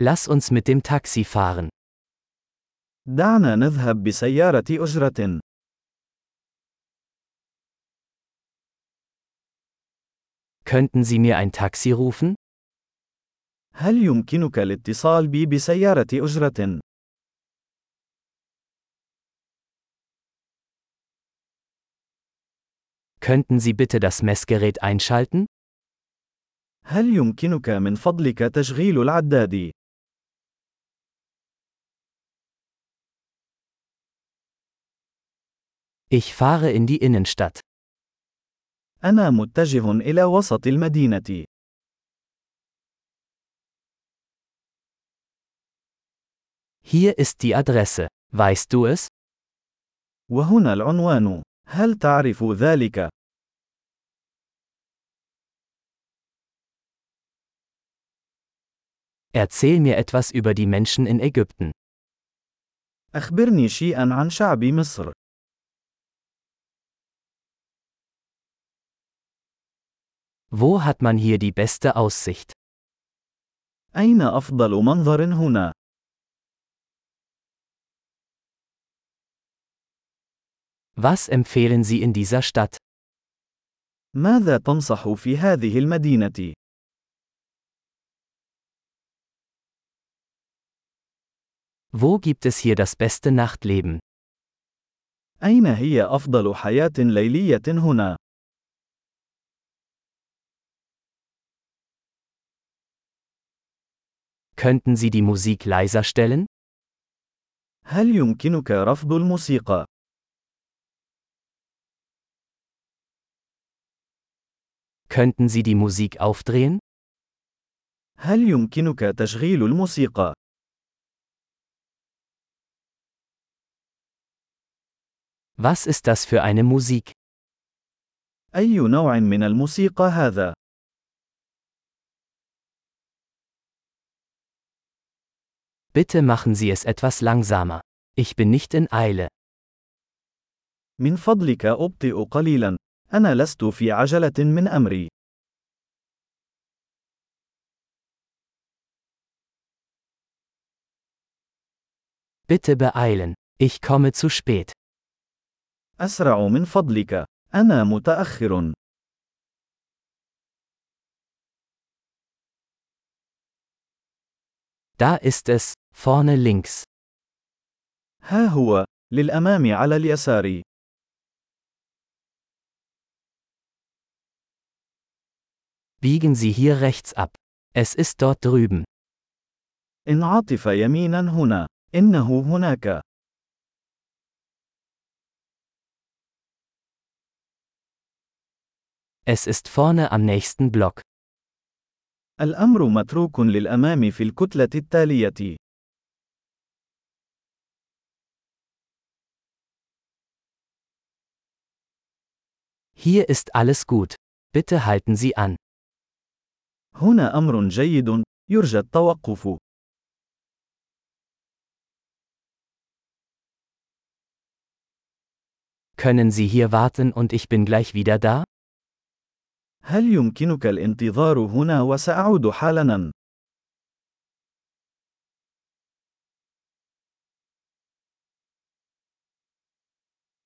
Lass uns mit dem Taxi fahren. دعنا نذهب بسيارة أجرة. Könnten Sie mir ein Taxi rufen? هل يمكنك الاتصال بي بسيارة أجرة؟ Könnten Sie bitte das Messgerät einschalten? هل يمكنك من فضلك تشغيل العداد؟ Ich fahre in die Innenstadt. أنا متجه إلى وسط المدينة. Hier ist die Adresse. Weißt du es? وهنا العنوان. هل تعرف ذلك؟ Erzähl mir etwas über die Menschen in Ägypten. أخبرني شيئا عن شعب مصر. Wo hat man hier die beste Aussicht? أين أفضل منظر هنا؟ Was empfehlen Sie in dieser Stadt? ماذا تنصح في هذه المدينة؟ Wo gibt es hier das beste Nachtleben? أين هي أفضل حياة ليلية هنا؟ Könnten Sie die Musik leiser stellen? هل يمكنك رفض الموسيقى؟ Könnten Sie die Musik aufdrehen? هل يمكنك تشغيل الموسيقى؟ Was ist das für eine Musik? أي نوع من الموسيقى هذا؟ Bitte machen Sie es etwas langsamer. Ich bin nicht in Eile. من فضلك أبطئ قليلا. أنا لست في عجلة من أمري. Bitte beeilen. Ich komme zu spät. أسرع من فضلك. أنا متأخر. Da ist es, vorne links. ها هو. للأمام على اليسار. Biegen Sie hier rechts ab. Es ist dort drüben. انعطف يمينا هنا. إنه هناك. Es ist vorne am nächsten Block. الأمر متروك للأمام في الكتلة التالية. Hier ist alles gut. Bitte halten Sie an. هنا أمر جيد. يرجى التوقف. Können Sie hier warten und ich bin gleich wieder da? هل يمكنك الانتظار هنا وسأعود حالاً؟